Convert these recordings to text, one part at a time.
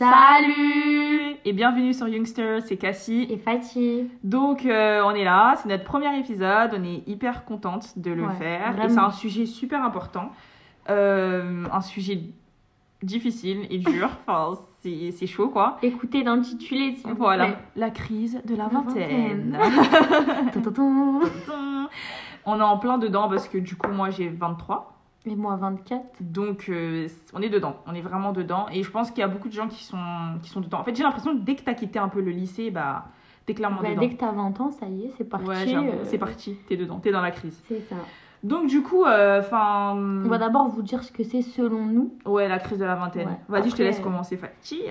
Salut Et bienvenue sur Youngster, c'est Cassie. Et Fatih. Donc euh, on est là, c'est notre premier épisode, on est hyper contente de le Ouais, faire. Et c'est un sujet super important, Euh, un sujet difficile et dur, enfin c'est c'est chaud quoi. Écoutez l'intitulé, s'il vous Voilà, plaît. la crise de la La vingtaine. On est en plein dedans parce que du coup moi j'ai 23. Et moi, 24. Donc, euh, on est dedans, on est vraiment dedans. Et je pense qu'il y a beaucoup de gens qui sont, qui sont dedans. En fait, j'ai l'impression que dès que t'as quitté un peu le lycée, bah, t'es clairement Bah, dedans. dès que t'as 20 ans, ça y est, c'est parti. Ouais, euh, c'est parti, t'es dedans, t'es dans la crise. C'est ça. Donc, du coup, enfin. On va d'abord vous dire ce que c'est selon nous. ouais, la crise de la vingtaine. Ouais. Vas-y, je te laisse euh, commencer, Fatih.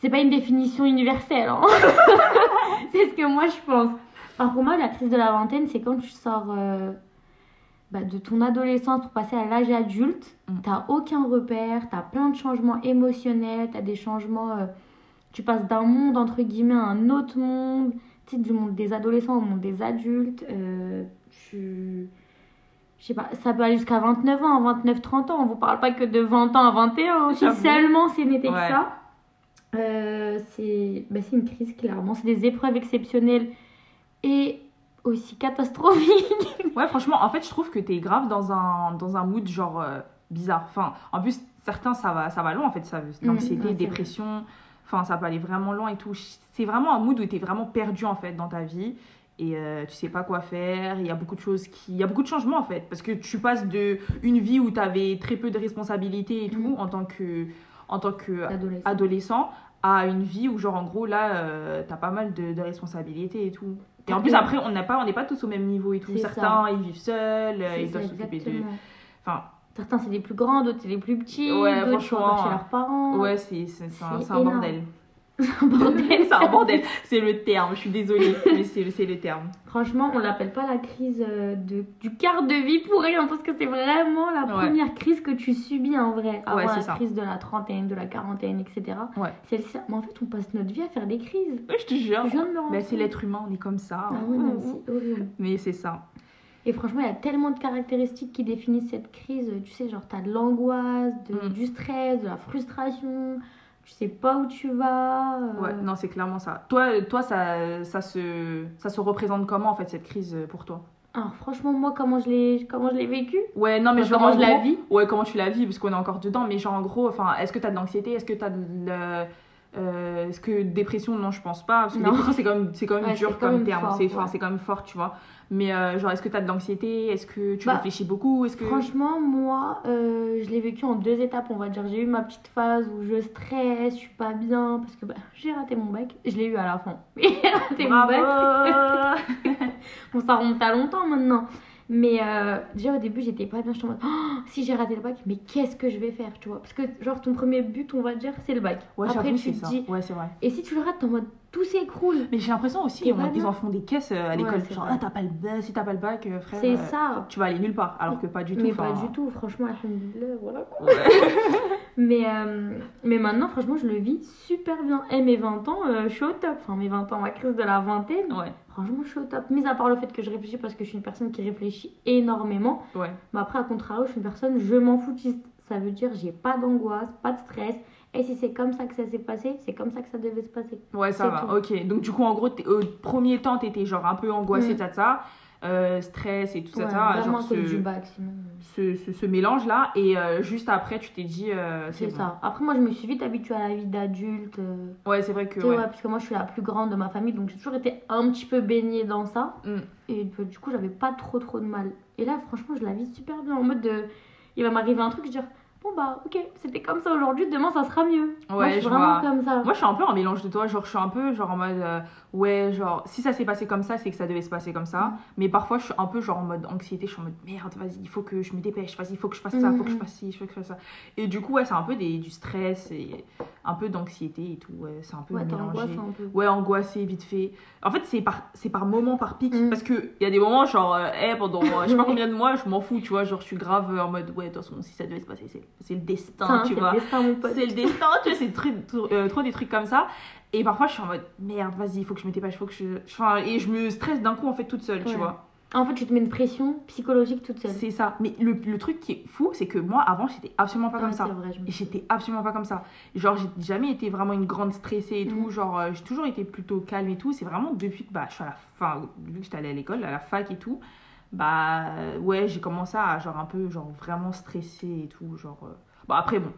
C'est pas une définition universelle. hein. c'est ce que moi je pense. Alors pour moi, la crise de la vingtaine, c'est quand tu sors euh, bah, de ton adolescence pour passer à l'âge adulte. Mm. T'as aucun repère, t'as plein de changements émotionnels, t'as des changements. euh, tu passes d'un monde entre guillemets à un autre monde, tu sais, du monde des adolescents au monde des adultes. euh, tu. Je sais pas, ça peut aller jusqu'à 29 ans, 29, 30 ans. On vous parle pas que de 20 ans à 21. hein. Si seulement c'est n'était que ça. Euh, c'est bah, c'est une crise, clairement. C'est des épreuves exceptionnelles et aussi catastrophiques. Ouais, franchement, en fait, je trouve que t'es grave dans un, dans un mood genre euh, bizarre. Enfin, en plus, certains, ça va, ça va loin, en fait. Ça, l'anxiété, Mm, ouais, c'est dépression, enfin, ça peut aller vraiment loin et tout. C'est vraiment un mood où t'es vraiment perdu, en fait, dans ta vie. Et euh, tu sais pas quoi faire. Il y a beaucoup de choses qui. Il y a beaucoup de changements, en fait. Parce que tu passes de une vie où t'avais très peu de responsabilités et tout, Mm. en tant que, en tant que Adolescent. adolescent, à une vie où, genre, en gros, là, euh, t'as pas mal de, de responsabilités et tout. Et en plus, après, on n'a pas, on n'est pas tous au même niveau et tout. Certains, ils vivent seuls, ils doivent s'occuper de. Enfin, Certains, c'est les plus grands, d'autres, c'est les plus petits. Ouais, d'autres, franchement, chez leurs parents. ouais, c'est un, bordel. C'est un bordel. c'est un bordel. C'est le terme, je suis désolée, mais c'est le terme. Franchement, on l'appelle pas la crise euh, de, du quart de vie pour rien, parce que c'est vraiment la Ouais. première crise que tu subis en vrai. Avant Ouais, la ça. crise de la trentaine, de la quarantaine, etc. Ouais. Celle-ci, mais en fait, on passe notre vie à faire des crises. Ouais, je te jure. Je viens de me rendre Mais c'est l'être humain, on est comme ça. Ah non, horrible. Mais c'est ça. Et franchement, il y a tellement de caractéristiques qui définissent cette crise. Tu sais, genre, t'as de l'angoisse, Mm. du stress, de la frustration. Tu sais pas où tu vas. euh, Ouais, non, c'est clairement ça. Toi, toi ça, ça, se, ça se représente comment, en fait, cette crise euh, pour toi? Alors, franchement, moi, comment je l'ai, comment je l'ai vécu? Ouais, non, mais Enfin, genre, comment en je la vis Ouais, comment tu la vis, parce qu'on est encore dedans. Mais genre, en gros, enfin, est-ce que t'as de l'anxiété? Est-ce que t'as de le- euh, est-ce que dépression non je pense pas parce que Non. dépression c'est quand même c'est quand même Ouais, dur comme terme c'est ouais. quand même fort tu vois mais euh, genre est-ce que t'as de l'anxiété? Est-ce que tu Bah, réfléchis beaucoup? Est-ce que Franchement, moi, euh, je l'ai vécu en deux étapes, on va dire. J'ai eu ma petite phase où je stresse, je suis pas bien, parce que bah, j'ai raté mon bac. Je l'ai eu à la fin. J'ai raté mon bac. bravo Bon, ça remonte à longtemps maintenant. Mais euh, déjà au début, j'étais pas bien. J'étais en mode, Oh, si j'ai raté le bac, mais qu'est-ce que je vais faire, tu vois? Parce que, genre, ton premier but, on va dire, c'est le bac. ouais Après, tu te dis, ouais c'est vrai et si tu le rates, t'es en mode, tout s'écroule. mais j'ai l'impression aussi on- ils en font des caisses euh, à Ouais, l'école c'est genre ah t'as pas le bac si t'as pas le bac euh, frère C'est euh, ça. tu vas aller nulle part alors que pas du tout mais pas du tout, franchement, voilà quoi. ouais. Mais, euh, mais maintenant, franchement, je le vis super bien. Et mes 20 ans, euh, je suis au top. Enfin, mes 20 ans, ma crise de la vingtaine, ouais franchement, je suis au top. Mis à part le fait que je réfléchis parce que je suis une personne qui réfléchit énormément. ouais Mais après, à contrario, je suis une personne, je m'en foutiste. Ça veut dire, j'ai pas d'angoisse, pas de stress. Et si c'est comme ça que ça s'est passé, c'est comme ça que ça devait se passer. Ouais, ça va, tout. ok. Donc, du coup, en gros, au premier temps, t'étais genre un peu angoissée, Mm. ça, ça, euh, stress et tout ça, Ouais, ça, genre ce, du bac, sinon. ce, ce, ce mélange-là. Et euh, juste après, tu t'es dit, euh, C'est bon. ça. Après, moi, je me suis vite habituée à la vie d'adulte. Ouais, c'est vrai que. Ouais. ouais, parce que moi, je suis la plus grande de ma famille, donc j'ai toujours été un petit peu baignée dans ça. Mm. Et euh, du coup, j'avais pas trop trop de mal. Et là, franchement, je la vis super bien. En mode de. Il va m'arriver un truc, je vais dire, bon bah, ok, c'était comme ça aujourd'hui, demain ça sera mieux. moi, Ouais, je suis je vraiment vois. comme ça. Moi, je suis un peu en mélange de toi. Genre, je suis un peu genre en mode, euh, ouais, genre, si ça s'est passé comme ça, c'est que ça devait se passer comme ça. Mm. Mais parfois, je suis un peu genre en mode anxiété. Je suis en mode, merde, vas-y, il faut que je me dépêche. Vas-y, il faut que je fasse ça, il faut que je Mhm. fasse ci, il faut que je fasse ça. Et du coup, ouais, c'est un peu des, du stress et un peu d'anxiété et tout. Ouais, c'est un peu ouais, mélangé. un peu. Ouais, angoissé, vite fait. En fait, c'est par, c'est par moment, par pic. Mm. Parce qu'il y a des moments, genre, euh, eh, pendant euh, je sais pas combien de mois, je m'en fous, tu vois. Genre, je suis grave en mode, ouais, de toute façon, si ça devait se passer, c'est, c'est le destin, tu c'est vois. le destin, mon pote. C'est le destin, tu vois, c'est trop, trop, euh, trop des trucs comme ça. Et parfois, je suis en mode, merde, vas-y, il faut que je me dépêche, faut que je. Enfin, et je me stresse d'un coup, en fait, toute seule, tu vois. En fait, tu te mets une pression psychologique toute seule. C'est ça. Mais le, le truc qui est fou, c'est que moi, avant, j'étais absolument pas comme ça. c'est vrai, je j'étais absolument pas comme ça. Genre, j'ai jamais été vraiment une grande stressée et tout. Mm. Genre, euh, j'ai toujours été plutôt calme et tout. C'est vraiment depuis que bah, je suis à la fin, vu que j'étais allée à l'école, à la fac et tout, bah euh, ouais, j'ai commencé à genre un peu, genre vraiment stresser et tout. Genre, euh, bon, après, bon.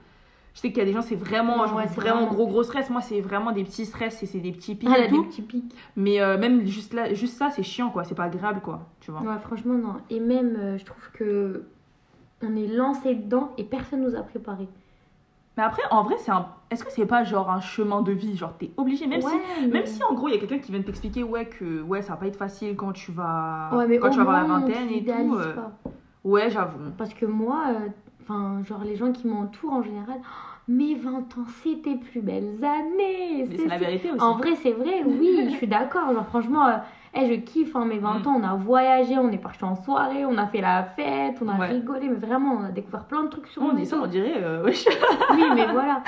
Je sais qu'il y a des gens, c'est vraiment, Non, genre, ouais, vraiment, vraiment- gros, gros stress. Moi, c'est vraiment des petits stress et c'est des petits pics Ah, et a des tout. petits pics. Mais euh, même juste, là, juste ça, c'est chiant, quoi. C'est pas agréable, quoi. Tu vois. Ouais, franchement, non. Et même, euh, je trouve que on est lancé dedans et personne nous a préparé. Mais après, en vrai, c'est un. Est-ce que c'est pas genre un chemin de vie? Genre, t'es obligé, même si mais- Même si en gros il y a quelqu'un qui vient de t'expliquer ouais que ouais ça va pas être facile quand tu vas Ouais, mais quand tu vas avoir la vingtaine et tout. euh, pas. Ouais j'avoue. Parce que moi, euh, enfin, genre les gens qui m'entourent en général, mes 20 ans, c'est tes plus belles années. Mais c'est la vérité aussi. En vrai, c'est vrai, oui, je suis d'accord. Genre, franchement, euh, eh, je kiffe hein, mes 20 Mm. ans. On a voyagé, on est parti en soirée, on a fait la fête, on a Ouais. rigolé, mais vraiment, on a découvert plein de trucs sur on nous dit et ça on dirait euh, wesh. Oui, mais voilà.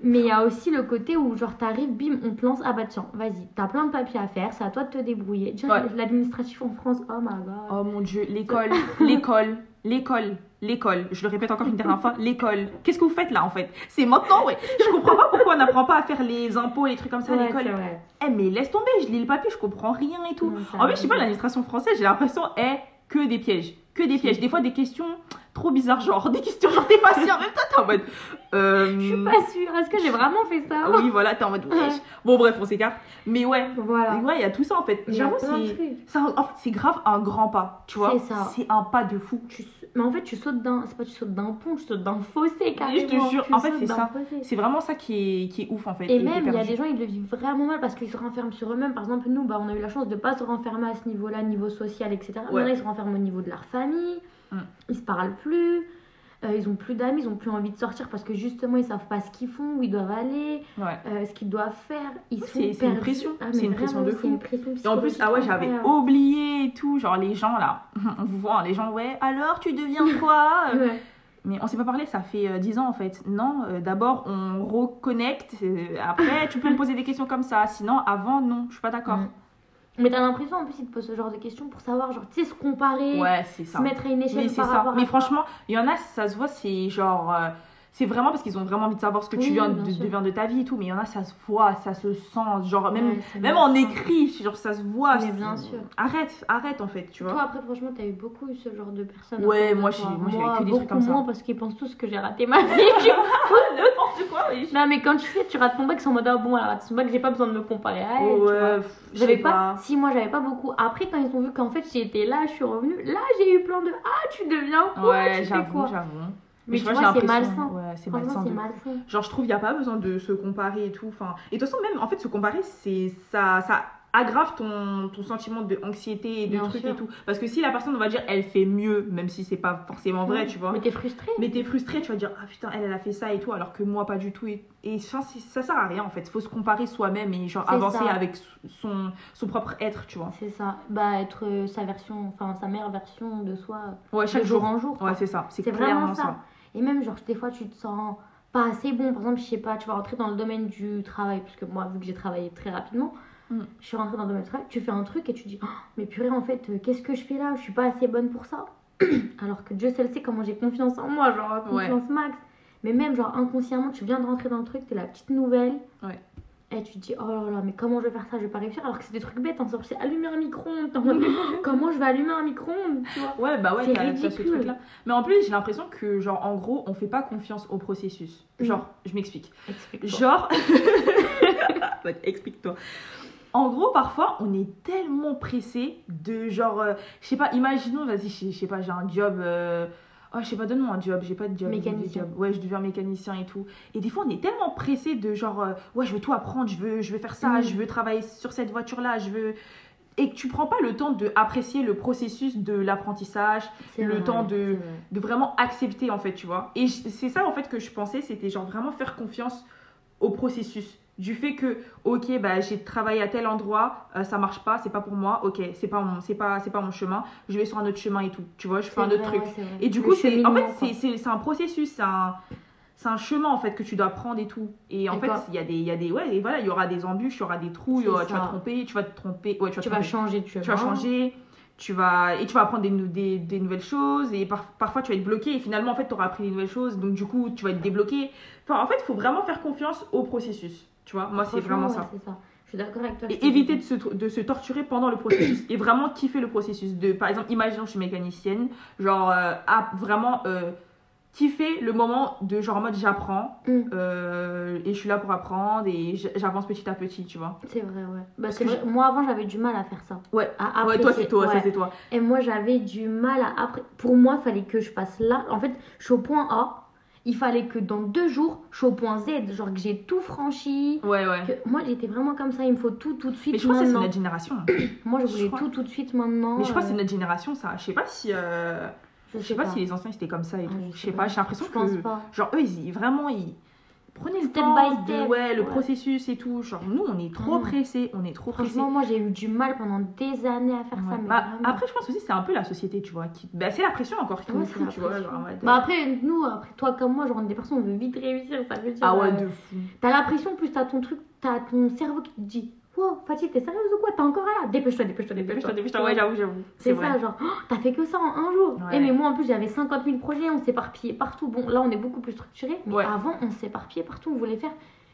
Mais il y a aussi le côté où, genre, t'arrives, bim, on te lance, ah bah tiens, vas-y, t'as plein de papiers à faire, c'est à toi de te débrouiller. Déjà, Ouais. l'administratif en France, oh my god. Oh mon dieu l'école l'école l'école l'école. Je le répète encore une dernière fois l'école. Qu'est-ce que vous faites là en fait? C'est maintenant ouais. Je comprends pas pourquoi on n'apprend pas à faire les impôts les trucs comme ça à l'école. eh mais laisse tomber je lis le papier je comprends rien et tout. Non, En fait, je sais pas, l'administration française, j'ai l'impression est que des pièges. Que des pièges. Des fois, des questions trop bizarres, genre des questions, genre t'es pas sûr. Même toi, t'es en mode. Euh... Je suis pas sûre, est-ce que j'ai vraiment fait ça? Ah Oui, voilà, t'es en mode. wesh. Bon, bref, on s'écarte. Mais ouais, Voilà. ouais, il y a tout ça en fait. J'avoue, c'est. En fait, grave un grand pas, tu vois. C'est ça. C'est un pas de fou. Tu Mais en fait, tu sautes d'un. C'est pas tu sautes d'un pont, tu sautes d'un fossé carrément. te jure, Tu en fait, c'est ça. C'est vraiment ça qui est, qui est ouf en fait. Et même, il y a des gens, ils le vivent vraiment mal parce qu'ils se renferment sur eux-mêmes. Par exemple, nous, bah, on a eu la chance de pas se renfermer à ce niveau-là, niveau social, etc. Ouais. Maintenant, ils se renferment au niveau de leur famille. Mm. Ils se parlent plus. euh, ils ont plus d'amis, ils ont plus envie de sortir parce que justement, ils savent pas ce qu'ils font, où ils doivent aller, Ouais. euh, ce qu'ils doivent faire. Ils sont c'est- une pression. Ah, C'est une pression de fou. pression Et en plus, ah ouais, j'avais oublié et tout. Genre les gens là, on vous voit, hein, les gens, ouais, alors tu deviens quoi incroyable. Ouais. Mais on s'est pas parlé, ça fait euh, 10 ans en fait. Non, euh, d'abord on reconnecte, euh, après tu peux me poser des questions comme ça. Sinon, avant, non, je suis pas d'accord. Mm. Mais t'as l'impression en plus, ils te posent ce genre de questions pour savoir, genre, tu sais, se comparer, Ouais, se mettre à une échelle Mais c'est par ça. rapport Mais à franchement, il y en a, ça se voit, c'est genre. euh, c'est vraiment parce qu'ils ont vraiment envie de savoir ce que tu viens de, deviens de ta vie et tout. Mais il y en a, ça se voit, ça se sent. Genre, même, Ouais, c'est même en écrit, genre, ça se voit. Mais c'est- bien sûr. Arrête, arrête en fait, tu vois. Toi, après, franchement, t'as eu beaucoup eu ce genre de personnes. Ouais, moi, j'ai- moi, que des beaucoup trucs comme ça. moins parce qu'ils pensent tous que j'ai raté ma vie. N'importe quoi, oui. non, mais quand tu sais, tu rates ton bac, sont en mode, ah bon, elle rate son bac, j'ai pas besoin de me comparer à elle. Ouais, J'avais pas, si moi j'avais pas beaucoup. Après, quand ils ont vu qu'en fait j'étais là, je suis revenue, là j'ai eu plein de Ah, tu deviens quoi Ouais, fais j'avoue, j'avoue. Mais je tu vois, c'est l'impression- malsain. Ouais, c'est malsain. c'est de- malsain. Genre, je trouve qu'il n'y a pas besoin de se comparer et tout. Enfin, et de toute façon, même en fait, se comparer, c'est ça, ça aggrave ton, ton sentiment de anxiété et de Bien trucs sûr. et tout. Parce que si la personne, on va dire, elle fait mieux, même si c'est pas forcément vrai, tu vois. Mais t'es frustrée. Mais t'es frustré, tu vas dire, ah putain, elle, elle a fait ça et tout, alors que moi, pas du tout. Et, et ça, ça sert à rien, en fait. Faut se comparer soi-même et genre avancer ça. avec son, son propre être, tu vois. C'est ça. Bah, être euh, sa version, enfin sa meilleure version de soi Ouais, chaque jour jour. en jour. quoi. Ouais, c'est ça. C'est C'est clairement vraiment ça. ça. Et même, genre, des fois, tu te sens pas assez bon. Par exemple, je sais pas, tu vas rentrer dans le domaine du travail, parce que moi, vu que j'ai travaillé très rapidement, Mm. je suis rentrée dans le domaine du travail. Tu fais un truc et tu dis, Oh, mais purée, en fait, euh, qu'est-ce que je fais là? Je suis pas assez bonne pour ça. Alors que Dieu seul sait comment j'ai confiance en moi, genre, confiance max. Mais même, genre, inconsciemment, tu viens de rentrer dans le truc, t'es la petite nouvelle. Ouais. Et tu te dis, oh là là, mais comment je vais faire ça? Je vais pas réussir. Alors que c'est des trucs bêtes, en sorte, c'est allumer un micro-ondes. Comment je vais allumer un micro-ondes Ouais, bah ouais, C'est t'as ce truc-là. Mais en plus, j'ai l'impression que, genre, en gros, on fait pas confiance au processus. Mm. Genre, je m'explique. Explique-toi. Genre. Explique-toi. En gros, parfois, on est tellement pressé de genre, euh, je sais pas, imaginons, vas-y, je je sais pas, j'ai un job. euh, Oh, je sais pas, donne-moi un job, j'ai pas de job. Mécanicien. Ouais, je deviens mécanicien et tout. Et des fois, on est tellement pressé de genre, euh, ouais, je veux tout apprendre, je veux, je veux faire ça, Mm. je veux travailler sur cette voiture-là, je veux. Et que tu prends pas le temps de apprécier le processus de l'apprentissage, le vrai, temps de- vrai. de vraiment accepter en fait, tu vois. Et c'est ça en fait que je pensais, c'était genre vraiment faire confiance au processus. Du fait que, ok, bah, j'ai travaillé à tel endroit, euh, ça marche pas, c'est pas pour moi, ok, c'est pas, mon, c'est, pas, c'est pas mon chemin, je vais sur un autre chemin et tout, tu vois, je fais un autre truc. Et du Le coup, c'est, en fait, c'est, un processus, c'est un, c'est un chemin en fait que tu dois prendre et tout. Et en fait, il y a des, il y a des, ouais, et voilà, il y aura des embûches, il y aura des trous, aura- tu vas te tromper, tu vas te tromper, ouais, tu vas, Tu changer tu vas changer. tu vas et tu vas apprendre des, des nouvelles choses et par- parfois tu vas être bloqué et finalement en fait tu auras appris des nouvelles choses donc du coup tu vas être débloqué. Enfin en fait il faut vraiment faire confiance au processus tu vois moi c'est vraiment ouais, ça. Je suis d'accord avec toi. et te éviter de se, de se torturer pendant le processus et vraiment kiffer le processus de par exemple imaginons je suis mécanicienne genre euh, à vraiment euh, kiffer le moment de genre en mode j'apprends Mm. euh, et je suis là pour apprendre et j'avance petit à petit tu vois C'est vrai, ouais. Bah, Parce que. Moi, avant, j'avais du mal à faire ça. ouais À ouais toi c'est toi ça c'est toi Et moi, j'avais du mal à. Après... Pour moi, il fallait que je fasse là. En fait, je suis au point A. Il fallait que dans deux jours, je suis au point Z. Genre que j'ai tout franchi. ouais ouais Que... Moi, j'étais vraiment comme ça. Il me faut tout, tout de suite. mais je crois que c'est maintenant. notre génération Moi, je je voulais crois- tout, tout de suite maintenant. mais je crois que euh, c'est notre génération ça je sais pas si euh, Je je sais pas, si les anciens étaient comme ça et Ah, tout je je sais sais pas. pas j'ai l'impression pense que pas. genre eux ils vraiment ils prenaient le Step by step, ouais le ouais. processus et tout genre nous on est trop non. pressés on est trop pressés Franchement, moi, j'ai eu du mal pendant des années à faire ça. Mais Bah, après, je pense aussi c'est un peu la société, tu vois. Qui... Bah, c'est la pression encore qui Ouais, nous fout, tu vois. genre Bah après, nous, après toi comme moi, genre on est des personnes, on veut vite réussir, ça veut dire. ah ouais, euh, de fou. T'as la pression, plus t'as ton truc, t'as ton cerveau qui te dit Wow, Fatih, t'es sérieuse ou quoi? T'es encore là? Dépêche-toi, dépêche-toi, dépêche-toi. Dépêche-toi, ouais, j'avoue, j'avoue. C'est vrai. ça, genre, Oh, t'as fait que ça en un jour. Ouais. Et mais moi en plus, j'avais 50 000 projets, on s'éparpillait partout. Bon, là, on est beaucoup plus structuré, mais Ouais. avant, on s'éparpillait partout, on voulait faire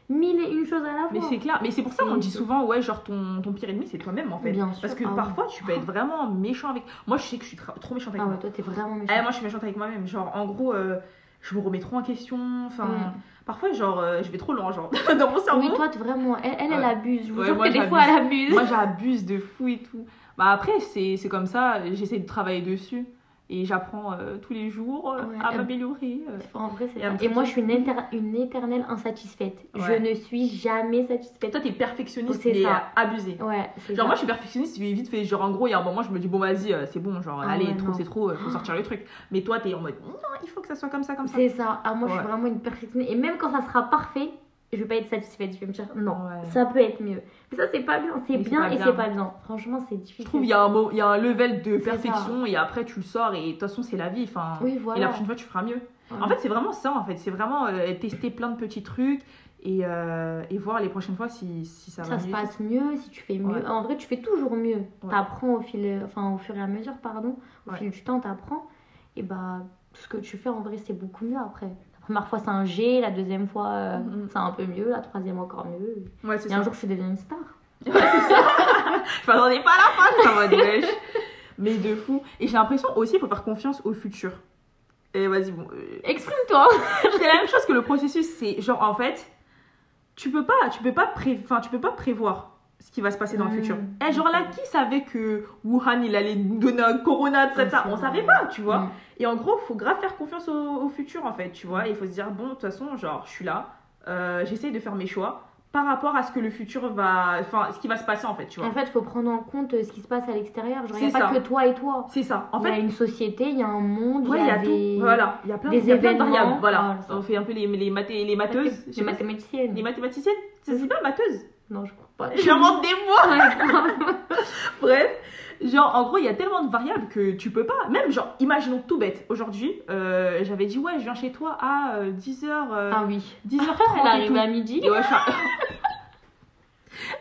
mille et une choses à la Mais fois. c'est clair, mais c'est pour ça qu'on dit souvent, ouais, genre ton, ton pire ennemi, c'est toi-même en fait. Bien sûr. Parce que Ah ouais. parfois, tu peux être vraiment méchant avec. Moi, je sais que je suis trop méchante avec Ah ouais, moi. toi, t'es vraiment Eh, méchant. moi, je suis méchante avec moi-même. Genre, en gros, euh, je me remets trop en question. Enfin, Mm. parfois, genre, euh, je vais trop loin, genre, dans mon cerveau. Oui, toi, vraiment. Elle, elle, elle Ouais. abuse. Je vous Ouais, jure moi, que des fois, elle abuse. Moi, j'abuse de fou et tout. Bah, après, c'est c'est comme ça. J'essaie de travailler dessus. Et j'apprends euh, tous les jours euh, Ouais, à euh, m'améliorer. euh. En vrai, c'est Et Et moi, je suis une, éter- une éternelle insatisfaite. Ouais. Je ne suis jamais satisfaite. Toi, t'es perfectionniste, C'est mais ça. abusé. Ouais, Genre ça. moi je suis perfectionniste, je vais vite fait genre en gros il y a un moment je me dis bon vas-y euh, c'est bon genre Ah allez ouais, trop c'est trop faut sortir le truc. Mais toi t'es en mode non il faut que ça soit comme ça comme ça. C'est ça. Ah, moi, je suis vraiment une perfectionniste. Et même quand ça sera parfait, je vais pas être satisfaite. Je vais me dire, non, Ouais. ça peut être mieux. Mais ça, c'est pas bien. C'est bien et c'est pas bien. Franchement, c'est difficile. Je trouve il y a un y a un level de perfection et après tu le sors et de toute façon c'est la vie enfin Oui, et la prochaine fois tu feras mieux. Ouais. En fait c'est vraiment ça en fait c'est vraiment euh, tester plein de petits trucs et, euh, et voir les prochaines fois si, si ça, va ça se mieux. passe mieux, si tu fais mieux. Ouais. En vrai, tu fais toujours mieux. Ouais. T'apprends au fil, enfin au fur et à mesure, pardon. Au Ouais. fil du temps, t'apprends. Et bah, tout ce que tu fais, en vrai, c'est beaucoup mieux après. Première fois, c'est un G. La deuxième fois, euh, Mhm. c'est un peu mieux. La troisième, encore mieux. Ouais c'est Et ça. un jour, je suis devenue une star. Je m'attendais pas à la fin en mode wesh. Mais de fou. Et j'ai l'impression aussi il faut faire confiance au futur. Et vas-y bon euh, Exprime-toi. c'est la même chose que le processus c'est genre en fait tu peux pas tu peux pas pré... enfin, tu peux pas prévoir ce qui va se passer dans le Mm. futur. Et genre là qui savait que Wuhan il allait donner un corona tout ça, Ah, ça? On savait pas tu vois. Mm. et en gros faut grave faire confiance au, au futur en fait tu vois. Il faut se dire bon de toute façon genre je suis là euh, j'essaye de faire mes choix par rapport à ce que le futur va enfin ce qui va se passer en fait tu vois. En fait, il faut prendre en compte euh, ce qui se passe à l'extérieur. Genre, il n'y a pas que toi et toi. c'est ça. En il y a fait une société, il y a un monde, ouais, il y a des... tout. Voilà. Il y a plein, des y a plein de événements. variables voilà ça. on fait un peu les, les, mathé- les matheuses. Les mathématiciennes. les mathématiciennes. C'est pas matheuses Non, je crois pas. j'invente des mots. Bref, genre en gros, il y a tellement de variables que tu peux pas. Même genre, imaginons tout bête. Aujourd'hui, euh, j'avais dit, ouais, je viens chez toi à 10h. Ah oui. 10h30 Elle et tout. arrive à midi. Ouais, je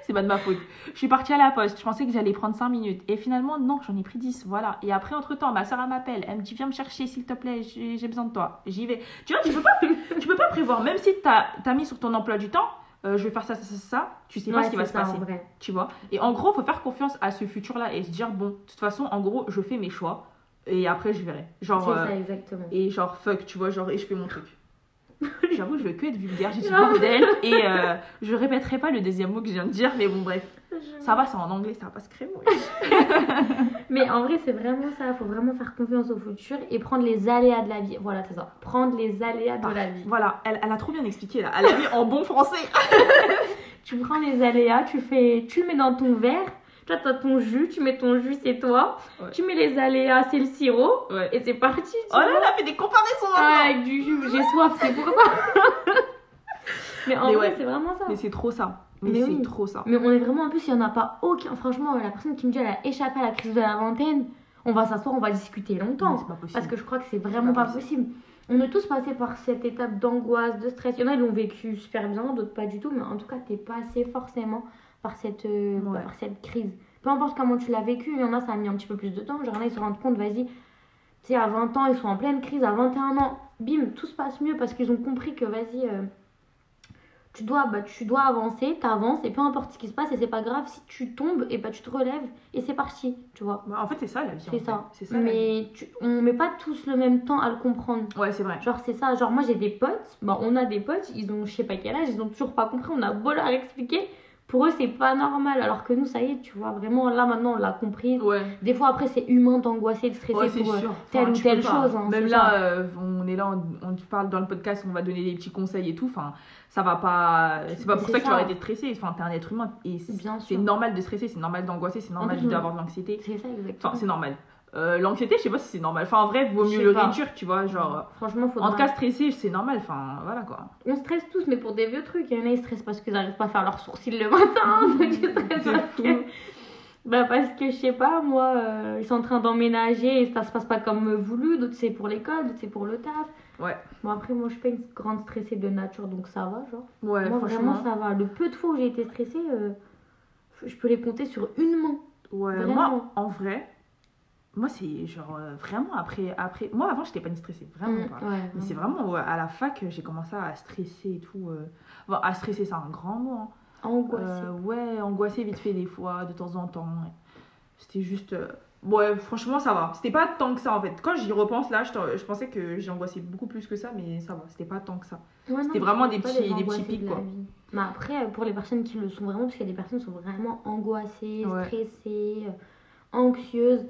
C'est pas de ma faute. Je suis partie à la poste. Je pensais que j'allais prendre 5 minutes. Et finalement, non, j'en ai pris 10. Voilà. Et après, entre temps, ma soeur elle m'appelle. Elle me dit, viens me chercher, s'il te plaît. J'ai j'ai besoin de toi. J'y vais. Tu vois, tu peux pas, tu peux pas prévoir. Même si t'as as mis sur ton emploi du temps, euh, je vais faire ça, ça, ça, ça. Tu sais pas ce qui va se passer tu vois? Et en gros, faut faire confiance à ce futur-là et se dire, bon, de toute façon, en gros, je fais mes choix et après, je verrai. Genre, euh, ça, exactement. et genre, fuck, tu vois, genre, et je fais mon truc. J'avoue, je veux que être vulgaire, j'ai dit bordel et euh, je répéterai pas le deuxième mot que je viens de dire, mais bon, bref. Ça va, c'est en anglais, ça va pas se créer. Mais en vrai, c'est vraiment ça. Il faut vraiment faire confiance au futur et prendre les aléas de la vie. Voilà, c'est ça. Prendre les aléas de la vie. Voilà, elle, elle a trop bien expliqué là. Elle a mis en bon français. Tu prends les aléas, tu fais, tu le mets dans ton verre. Toi, t'as ton jus, tu mets ton jus, c'est toi. Ouais. Tu mets les aléas, c'est le sirop. Ouais. Et c'est parti. Oh là, elle a fait des comparaisons Ah, avec du jus, j'ai soif, c'est pour ça. Mais en Mais vrai, ouais. c'est vraiment ça. Mais c'est trop ça. Mais, Mais c'est oui. trop ça. Mais on est vraiment, en plus, il n'y en a pas aucun. Franchement, la personne qui me dit elle a échappé à la crise de la vingtaine, on va s'asseoir, on va discuter pas pas possible. Parce que je crois que c'est vraiment pas pas possible. On est tous passés par cette étape d'angoisse, de stress. Il y en a, ils l'ont vécu super bien, d'autres pas du tout. Mais en tout cas, t'es passé forcément par cette, euh, Ouais. par cette crise. peu importe comment tu l'as vécu, il y en a, ça a mis un petit peu plus de temps. Genre, là, ils se rendent compte, vas-y, tu sais, à 20 ans, ils sont en pleine crise, à 21 ans, bim, tout se passe mieux parce qu'ils ont compris que, vas-y, euh, tu dois, bah, tu dois avancer, t'avances, et peu importe ce qui se passe, et c'est pas grave, si tu tombes, et bah, tu te relèves, et c'est parti, tu vois. Bah, en fait, c'est ça la vie. C'est ça. C'est ça. Mais tu, on met pas tous le même temps à le comprendre. Ouais, c'est vrai. Genre, c'est ça. Genre, moi, j'ai des potes. Bah, on a des potes. Ils ont, je sais pas quel âge. Ils ont toujours pas compris. On a beau leur expliquer. Pour eux, c'est pas normal. Alors que nous, ça y est, tu vois. Vraiment, là, maintenant, on l'a compris. Ouais. Des fois, après, c'est humain d'angoisser, de stresser Ouais, pour euh, sûr. telle ou telle chose. hein, Même là, euh, on est là, on, parle dans le podcast, on va donner des petits conseils et tout. Enfin, ça va pas. C'est pas pour ça que tu vas arrêter de stresser. Enfin, t'es un être humain et c'est normal de stresser, c'est normal d'angoisser, c'est normal plus, d'avoir de l'anxiété. C'est ça, exactement. Enfin, c'est normal. Euh, L'anxiété, je sais pas si c'est normal. Enfin, en vrai, vaut mieux le pas. réduire, tu vois. Genre, Franchement, faudra... en tout cas, stresser, c'est normal. Enfin, voilà quoi. on stresse tous, mais pour des vieux trucs. Il y en a, ils stressent parce qu'ils n'arrivent pas à faire leurs sourcils le matin. Donc, ils stressent parce que... Bah parce que je sais pas moi euh, ils sont en train d'emménager et ça se passe pas comme voulu d'autres c'est pour l'école d'autres c'est pour le taf Ouais. bon après moi je suis pas une grande stressée de nature donc ça va genre Ouais, moi franchement. vraiment ça va le peu de fois où j'ai été stressée euh, je peux les compter sur une main Ouais, Vraiment. moi, en vrai, moi, c'est genre euh, vraiment après. après... Moi, avant, j'étais pas une stressée. Vraiment Mm, pas. ouais, Mais c'est vraiment ouais, à la fac que j'ai commencé à stresser et tout. euh. Bon, à stresser, c'est un grand mot. hein. angoissée Euh, ouais, angoisser vite fait des fois, de temps en temps. ouais. C'était juste. euh, Ouais, franchement, ça va. C'était pas tant que ça en fait. Quand j'y repense là, je, je pensais que j'ai angoissé beaucoup plus que ça, mais ça va. C'était pas tant que ça. C'était vraiment des petits- des petits pics, de quoi. mais après pour les personnes qui le sont vraiment parce qu'il y a des personnes qui sont vraiment angoissées stressées anxieuses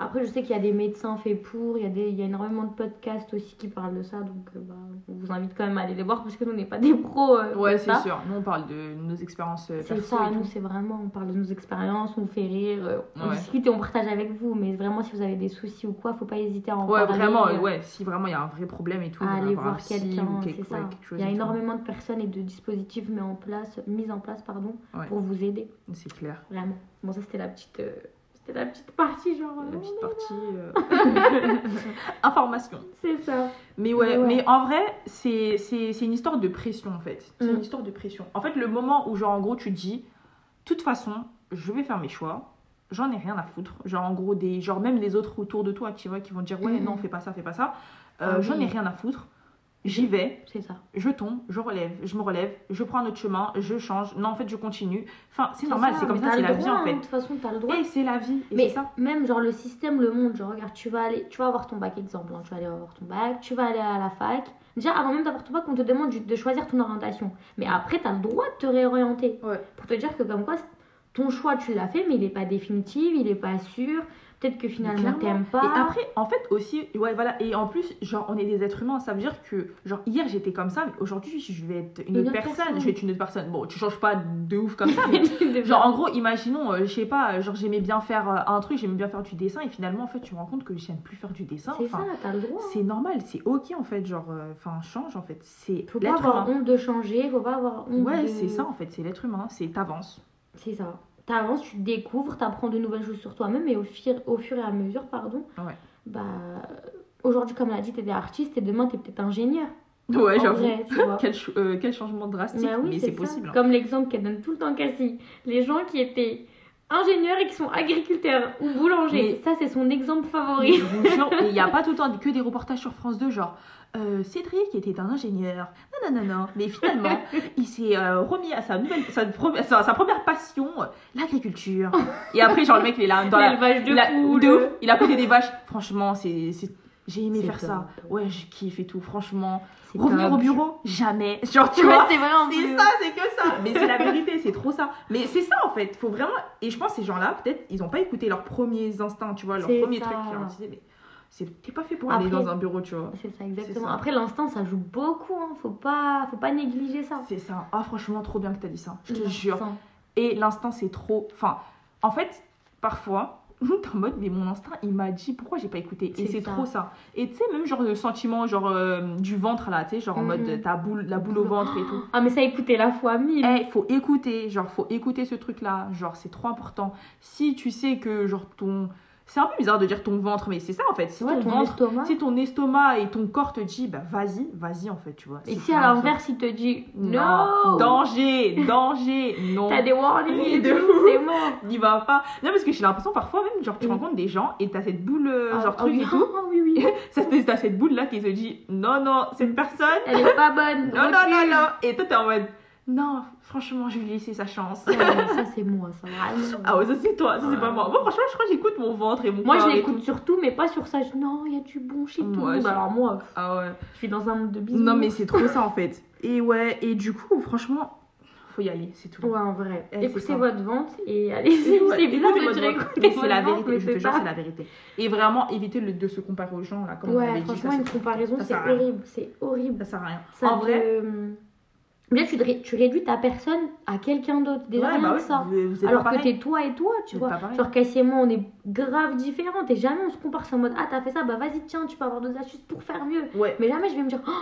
après je sais qu'il y a des médecins faits pour il y a des il y a énormément de podcasts aussi qui parlent de ça donc euh, bah, on vous invite quand même à aller les voir parce que nous on n'est pas des pros euh, Ouais, c'est sûr. Nous, on parle de nos expériences euh, C'est ça, nous c'est vraiment, on parle de nos expériences, on fait rire, euh, on Ouais. discute et on partage avec vous. Mais vraiment, si vous avez des soucis ou quoi, faut pas hésiter à en Ouais, parler. vraiment, ouais. Si vraiment il y a un vrai problème et tout, à aller voir quelqu'un, quelque, ouais, quelque Il y a tout. énormément de personnes et de dispositifs mis en place, mis en place pardon, pour vous aider, C'est clair. vraiment. Bon, ça c'était la petite, euh, c'était la petite partie genre. La euh, petite partie. euh, Information. C'est ça. Mais ouais, Ouais. mais en vrai, c'est c'est- c'est une histoire de pression en fait. C'est Mm. une histoire de pression. En fait, le moment où, genre, en gros, tu te dis, de toute façon, je vais faire mes choix, j'en ai rien à foutre. Genre, en gros, des, genre, même les autres autour de toi, tu vois, qui vont te dire, ouais, Mm. non, fais pas ça, fais pas ça. Euh, Ah j'en ai rien à foutre. J'y vais, C'est ça. je tombe, je relève, je me relève, je prends un autre chemin, je change. Non, en fait, je continue. Enfin, c'est normal, c'est comme ça, t'as c'est la vie en hein, fait. De toute façon, t'as le droit. Et c'est la vie, et Mais ça. même genre le système, le monde, genre regarde, tu vas aller, tu vas avoir ton bac exemple, hein, tu vas aller avoir ton bac, tu vas aller à la fac. Déjà avant même d'avoir ton bac, on te demande de choisir ton orientation. Mais après, tu as le droit de te réorienter. Ouais. Pour te dire que comme quoi, ton choix tu l'as fait, mais il n'est pas définitif, il n'est pas sûr. Peut-être que finalement t'aimes pas. Et après, en fait, aussi, ouais, voilà. Et en plus, genre, on est des êtres humains. Ça veut dire que, genre, hier j'étais comme ça, mais aujourd'hui, je vais être une, Une autre personne. personne. Je vais être une autre personne. Bon, tu changes pas de ouf comme ça, mais genre, en gros, imaginons, euh, je sais pas, genre, j'aimais bien faire euh, un truc, j'aimais bien faire du dessin, et finalement, en fait, tu me rends compte que j'aime plus faire du dessin. c'est Enfin, ça, t'as le droit. c'est normal, c'est ok, en fait. Genre, euh, enfin, change, en fait. C'est Faut pas avoir humain. honte de changer, faut pas avoir honte Ouais, de- c'est ça, en fait. C'est l'être humain. C'est t'avances. C'est ça. T'avances, tu découvres, t'apprends de nouvelles choses sur toi-même et au fur, au fur et à mesure, pardon, Ouais. bah, aujourd'hui, comme l'a dit, t'es artiste et demain, t'es peut-être ingénieur. Ouais, j'avoue. Quel, ch- euh, quel changement drastique, Bah oui, mais c'est ça. possible. hein. Comme l'exemple qu'elle donne tout le temps, Cassie. Les gens qui étaient ingénieurs et qui sont agriculteurs ou boulangers. Ça, c'est son exemple favori. il n'y a pas tout le temps que des reportages sur France 2, genre euh, Cédric était un ingénieur, non, non, non, non, mais finalement, il s'est euh, remis à sa, nouvelle, sa, pre- sa, sa première passion, l'agriculture. Et après, genre, le mec, il est là dans la. De il a, poules. de ouf, il a côté des vaches. Franchement, c'est. J'ai aimé faire ça. Ouais, je kiffe et tout, franchement. Revenir top. au bureau Jamais. Genre, tu Ouais, vois. c'est C'est ça, c'est que ça. Mais c'est la vérité, c'est trop ça. Mais c'est ça en fait. Faut vraiment. Et je pense que ces gens-là, peut-être, ils ont pas écouté leurs premiers instincts, tu vois, leurs premiers trucs qui leur disaient, mais c'est- t'es pas fait pour aller dans un bureau, tu vois. C'est ça, exactement. ça. Après, l'instinct, ça joue beaucoup. Hein. Faut, pas, faut pas négliger ça. C'est ça. Ah, franchement, trop bien que t'as dit ça. Je te jure. Et l'instinct, c'est trop. Enfin, en fait, parfois. En mode, mais mon instinct, il m'a dit pourquoi j'ai pas écouté? Et C'est trop ça. Et tu sais, même genre le sentiment, genre euh, du ventre là, tu sais, genre en mode ta boule, la boule au ventre et tout. Ah, mais ça, écoutez la fois mille. Eh, faut écouter, genre faut écouter ce truc là, genre c'est trop important. Si tu sais que genre ton c'est un peu bizarre de dire ton ventre, mais c'est ça en fait. Si Ouais, ton, ton ventre, estomac. ton estomac et ton corps te dit, bah vas-y, vas-y en fait, tu vois. Et C'est si à l'inverse, il te dit Non, danger, danger, non. t'as des warnings De c'est mort. N'y va pas. Non, parce que j'ai l'impression parfois même, genre, tu Mm. rencontres des gens et t'as cette boule, euh, Ah, genre, ah truc oui, et tout. ah oui, oui. T'as cette boule là qui te dit, non, non, cette personne, Elle est pas bonne. non, non, non, non. Et toi, t'es en mode, non, franchement, je vais lui laisser sa chance. Ouais, ça, c'est moi, ça. vraiment. Ah ouais, ça c'est toi, ça c'est pas moi. Moi, franchement, je crois que j'écoute mon ventre et mon Moi, je l'écoute tout. sur tout, mais pas sur ça. Je... Non, il y a du bon chez tout le Moi, monde. je- Alors moi, Ah ouais. je suis dans un monde de bisous. Non, mais c'est trop ça en fait. Et ouais, et du coup, franchement, faut y aller, c'est tout. Ouais, en vrai. Eh, c'est Écoutez votre vente et allez-y. Ouais, c'est bizarre écoutez de votre dire écoutez c'est la vérité, je te jure, c'est la vérité. Et vraiment, éviter le- de se comparer aux gens là, comme on Ouais, avait dit. franchement, une comparaison, c'est horrible. C'est horrible. ça sert à rien. En vrai, Déjà, tu, te ré- tu réduis ta personne à quelqu'un d'autre. Déjà, ouais, rien bah que ça. vous, vous êtes Alors que t'es toi et toi, tu Vous vois. Genre, Cassie et moi, on est grave différentes. Et jamais on se compare. C'est en mode, ah, t'as fait ça, bah vas-y, tiens, tu peux avoir deux astuces pour faire mieux. Ouais. Mais jamais je vais me dire, oh,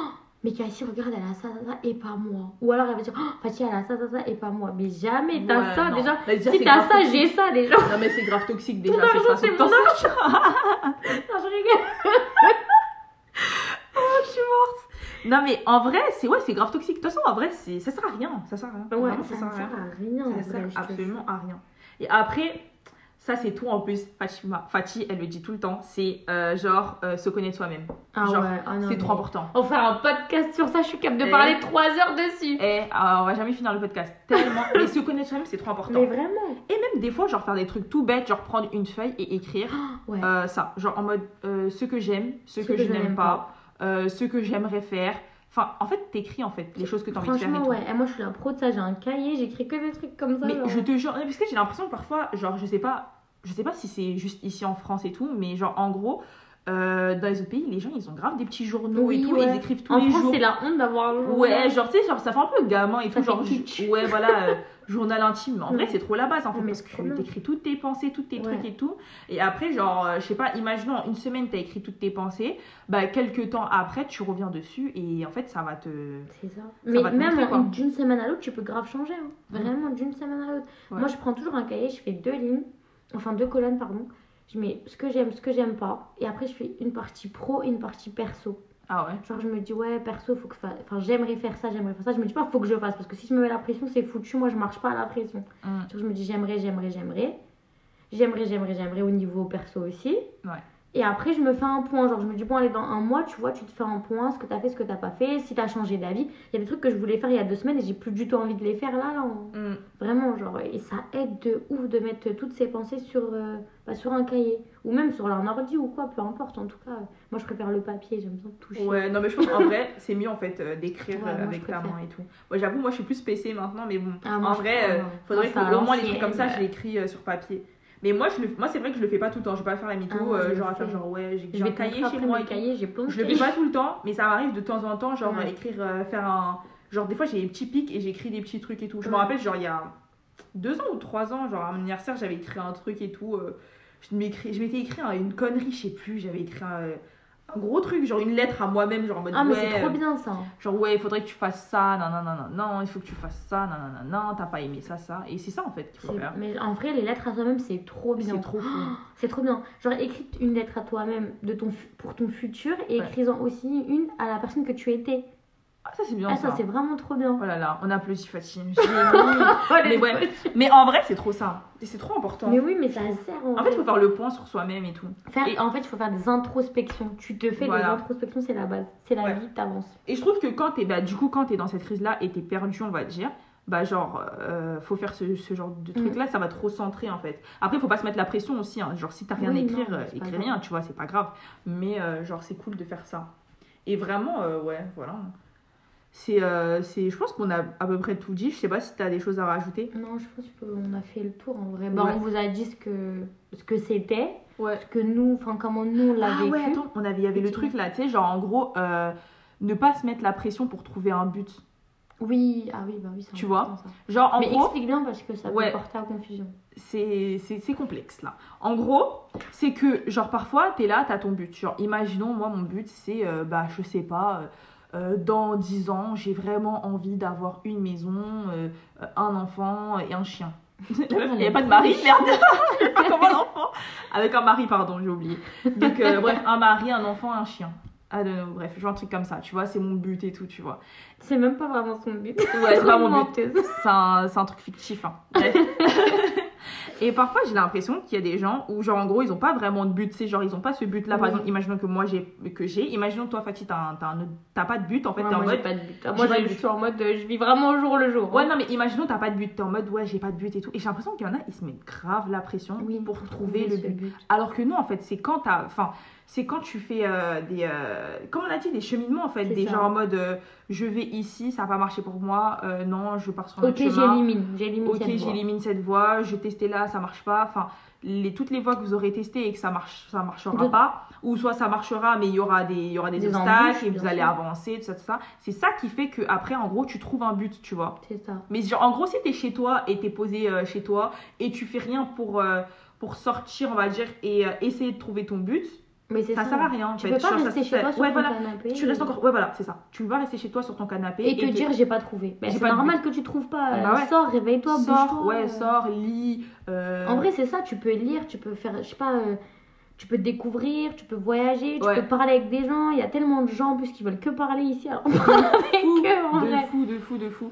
mais Cassie, regarde, elle a ça, ça, ça, et pas moi. Ou alors elle va dire, oh, Fatih, elle a ça, ça, ça, et pas moi. Mais jamais t'as Ouais, ça, non. déjà. Bah, déjà, si t'as ça, j'ai ça, déjà. Non, mais c'est grave toxique déjà. Argent, c'est mon penser. Non, je rigole. Non, mais en vrai, c'est ouais, c'est grave toxique. De toute façon, en vrai, c'est- ça sert à rien. Ça sert à rien. Ouais, Vraiment, ça sert à rien. Ça sert absolument à rien. Et après, ça c'est tout en plus. Fatima, Fatih, elle le dit tout le temps, c'est euh, genre euh, se connaître soi-même. Ah Genre, ouais, ah c'est mais- trop important. On va faire un podcast sur ça, je suis capable de Eh. parler 3 heures dessus. Et euh, on va jamais finir le podcast. Tellement. mais se connaître soi-même, c'est trop important. Mais vraiment. Et même des fois, genre faire des trucs tout bêtes, genre prendre une feuille et écrire Ouais. euh, ça. Genre en mode ce que j'aime, ce, que, je n'aime pas, euh, ce que j'aimerais faire. Enfin, en fait, t'écris en fait les choses que t'as envie de faire Franchement, ouais. Et moi, je suis la pro de ça. J'ai un cahier, j'écris que des trucs comme ça. Mais genre. je te jure, parce que j'ai l'impression que parfois, genre, je sais pas, je sais pas si c'est juste ici en France et tout, mais genre, en gros, euh, dans les autres pays, les gens, ils ont grave des petits journaux Oui, et tout, ouais. ils écrivent tous En les France, jours. c'est la honte d'avoir un journal. Ouais, genre, tu sais, genre, ça fait un peu gamin et tout, genre, ouais, voilà, euh, journal intime. Mais en vrai, c'est trop la base, en fait, mais parce que bien. t'écris toutes tes pensées, tous tes Ouais. trucs et tout. Et après, genre, euh, je sais pas, imaginons, une semaine, t'as écrit toutes tes pensées, bah, quelques temps après, tu reviens dessus et en fait, ça va te. C'est ça. Mais va te même en- d'une semaine à l'autre, tu peux grave changer. hein. Mm. Vraiment, d'une semaine à l'autre. Ouais. Moi, je prends toujours un cahier, je fais deux lignes, enfin deux colonnes, pardon. Je mets ce que j'aime, ce que j'aime pas. Et après, je fais une partie pro et une partie perso. Ah ouais. Genre, je me dis, ouais, perso, faut que. Enfin, j'aimerais faire ça, j'aimerais faire ça. Je me dis pas, faut que je fasse. Parce que si je me mets la pression, c'est foutu. Moi, je marche pas à la pression. Mm. Genre, je me dis, j'aimerais, j'aimerais, j'aimerais. J'aimerais, j'aimerais, j'aimerais au niveau perso aussi. Ouais. Et après, je me fais un point. Genre, je me dis, bon, allez, dans un mois, tu vois, tu te fais un point, ce que t'as fait, ce que t'as pas fait, si t'as changé d'avis. Il y a des trucs que je voulais faire il y a deux semaines et j'ai plus du tout envie de les faire là, là. Mm. Vraiment, genre, et ça aide de ouf de mettre toutes ces pensées sur, euh, bah, sur un cahier. Ou même sur un ordi ou quoi, peu importe. En tout cas, euh, moi, je préfère le papier, j'aime bien toucher. Ouais, non, mais je pense qu'en vrai, c'est mieux en fait euh, d'écrire Ouais, euh, avec ta main et tout. Moi, j'avoue, moi je suis plus PC maintenant, mais bon. Ah, moi, en vrai, faudrait que au moins les trucs comme ça, je ouais. les écris euh, sur papier. Mais moi, je le... moi c'est vrai que je le fais pas tout le temps. Je vais pas faire la mytho, Ah, je euh, genre à faire genre ouais, j'ai un cahier cahier chez moi cahiers, j'ai plein de Je le fais pas tout le temps, mais ça m'arrive de temps en temps, genre Ouais. écrire, euh, faire un. Genre des fois j'ai des petits pics et j'écris des petits trucs et tout. Je me Ouais. rappelle, genre il y a deux ans ou trois ans, genre à mon anniversaire, j'avais écrit un truc et tout. euh, je m'étais écrit un- une connerie, je sais plus, j'avais écrit un, un gros truc, genre une lettre à moi-même, genre en mode Ah, mais ouais, c'est trop euh, bien ça. Genre, ouais, il faudrait que tu fasses ça, non, non, non, non, non, il faut que tu fasses ça, non, non, non, non, t'as pas aimé ça, ça. Et c'est ça en fait qu'il faut faire. Mais en vrai, les lettres à soi-même, c'est trop bien. C'est trop. C'est trop bien. Genre, écris une lettre à toi-même de ton, pour ton futur et Ouais. écris-en aussi une à la personne que tu étais. Ah, ça c'est bien Ah, ça. ça, c'est vraiment trop bien. Oh là là, on applaudit Fatih. Génie. mais, ouais. mais en vrai, c'est trop ça. Et c'est trop important. mais oui, mais ça sert en, En fait, il faut faire le point sur soi-même et tout. Faire- et- En fait, il faut faire des introspections. Tu te fais Voilà. des introspections, c'est la base. C'est la Ouais. vie, t'avances. Et je trouve que quand t'es, bah, du coup, quand t'es dans cette crise-là et t'es perdu, on va dire, bah, genre, euh, faut faire ce, ce genre de Mm. truc-là, ça va te recentrer en fait. Après, faut pas se mettre la pression aussi. hein. Genre, si t'as rien Oui, à écrire, non, écris grave. rien, tu vois, c'est pas grave. Mais, euh, genre, c'est cool de faire ça. Et vraiment, euh, ouais, voilà. C'est, euh, c'est, je pense qu'on a à peu près tout dit. Je sais pas si t'as des choses à rajouter. Non, je pense qu'on a fait le tour en vrai. Bah, Ouais. on vous a dit ce que, ce que c'était, Ouais. ce que nous, enfin, comment nous on l'a Ah vécu. ouais, attends, on avait, il y avait le truc là, tu sais, genre en gros, euh, ne pas se mettre la pression pour trouver un but. Oui, ah oui, bah oui, c'est Tu important, ça. Genre en Mais gros, explique bien parce que ça Ouais. peut porter à confusion. c'est c'est- c'est complexe là. En gros, c'est que genre parfois t'es là, t'as ton but. Genre imaginons, moi mon but c'est, euh, bah je sais pas, euh, dans 10 ans j'ai vraiment envie d'avoir une maison, euh, un enfant et un chien. Il n'y a pas de mari, merde. Pas comment l'enfant? Avec un mari, pardon, j'ai oublié. Donc, euh, bref, un mari, un enfant, un chien. Ah non, bref, je vois un truc comme ça, tu vois, c'est mon but et tout, tu vois. C'est même pas vraiment son but. Ouais, c'est pas mon but. C'est un, un truc fictif. Hein. Bref. et parfois, j'ai l'impression qu'il y a des gens où, genre, en gros, ils ont pas vraiment de but. C'est genre, ils ont pas ce but-là. Par Oui. exemple, imaginons que moi, j'ai, que j'ai. Imaginons toi, Fatih, t'as, t'as, pas de but. En fait, Ouais, t'es en moi, j'ai mode. pas de but. j'ai Moi, je suis en mode euh, je vis vraiment au jour le jour. Ouais, non, mais imaginons t'as pas de but. T'es en mode, ouais, j'ai pas de but et tout. Et j'ai l'impression qu'il y en a, ils se mettent grave la pression Oui, pour trouver le but. Alors que non, en fait, c'est quand t'as. Enfin, c'est quand tu fais euh, des. euh, comme on a dit, des cheminements, en fait. Des ça. gens en mode, euh, je vais ici, ça va pas marcher pour moi. euh, non, je pars sur un Ok, autre chemin. j'élimine. J'élimine Ok, j'élimine cette voie, je testais là, ça marche pas. Enfin, les, toutes les voies que vous aurez testées et que ça marche, ça marchera De- pas, ou soit ça marchera, mais il y aura des, il y aura des, Des obstacles embûches, et vous allez sûr. avancer, tout ça, tout ça. C'est ça qui fait que après, en gros, tu trouves un but, tu vois. C'est ça. Mais genre, en gros, si t'es chez toi et t'es posé chez toi et tu fais rien pour, pour sortir, on va dire, et essayer de trouver ton but, Mais ça, ça. sert à rien. En Tu fait. peux pas rester chez toi sur ouais, ton voilà. canapé. Tu restes encore. Ouais, voilà, c'est ça. Tu vas rester chez toi sur ton canapé Et te te- dire j'ai pas trouvé. Bah, c'est pas normal que tu trouves pas. Ah bah ouais. Sors, réveille-toi, sors, ouais, euh. sors, lis. euh, En vrai, c'est ça. Tu peux lire, tu peux faire, je sais pas, euh, tu peux découvrir, tu peux voyager, tu Ouais. peux parler avec des gens. Il y a tellement de gens en plus qui veulent que parler ici. Alors on parle avec fou, eux en de vrai. fou, de fou, de fou.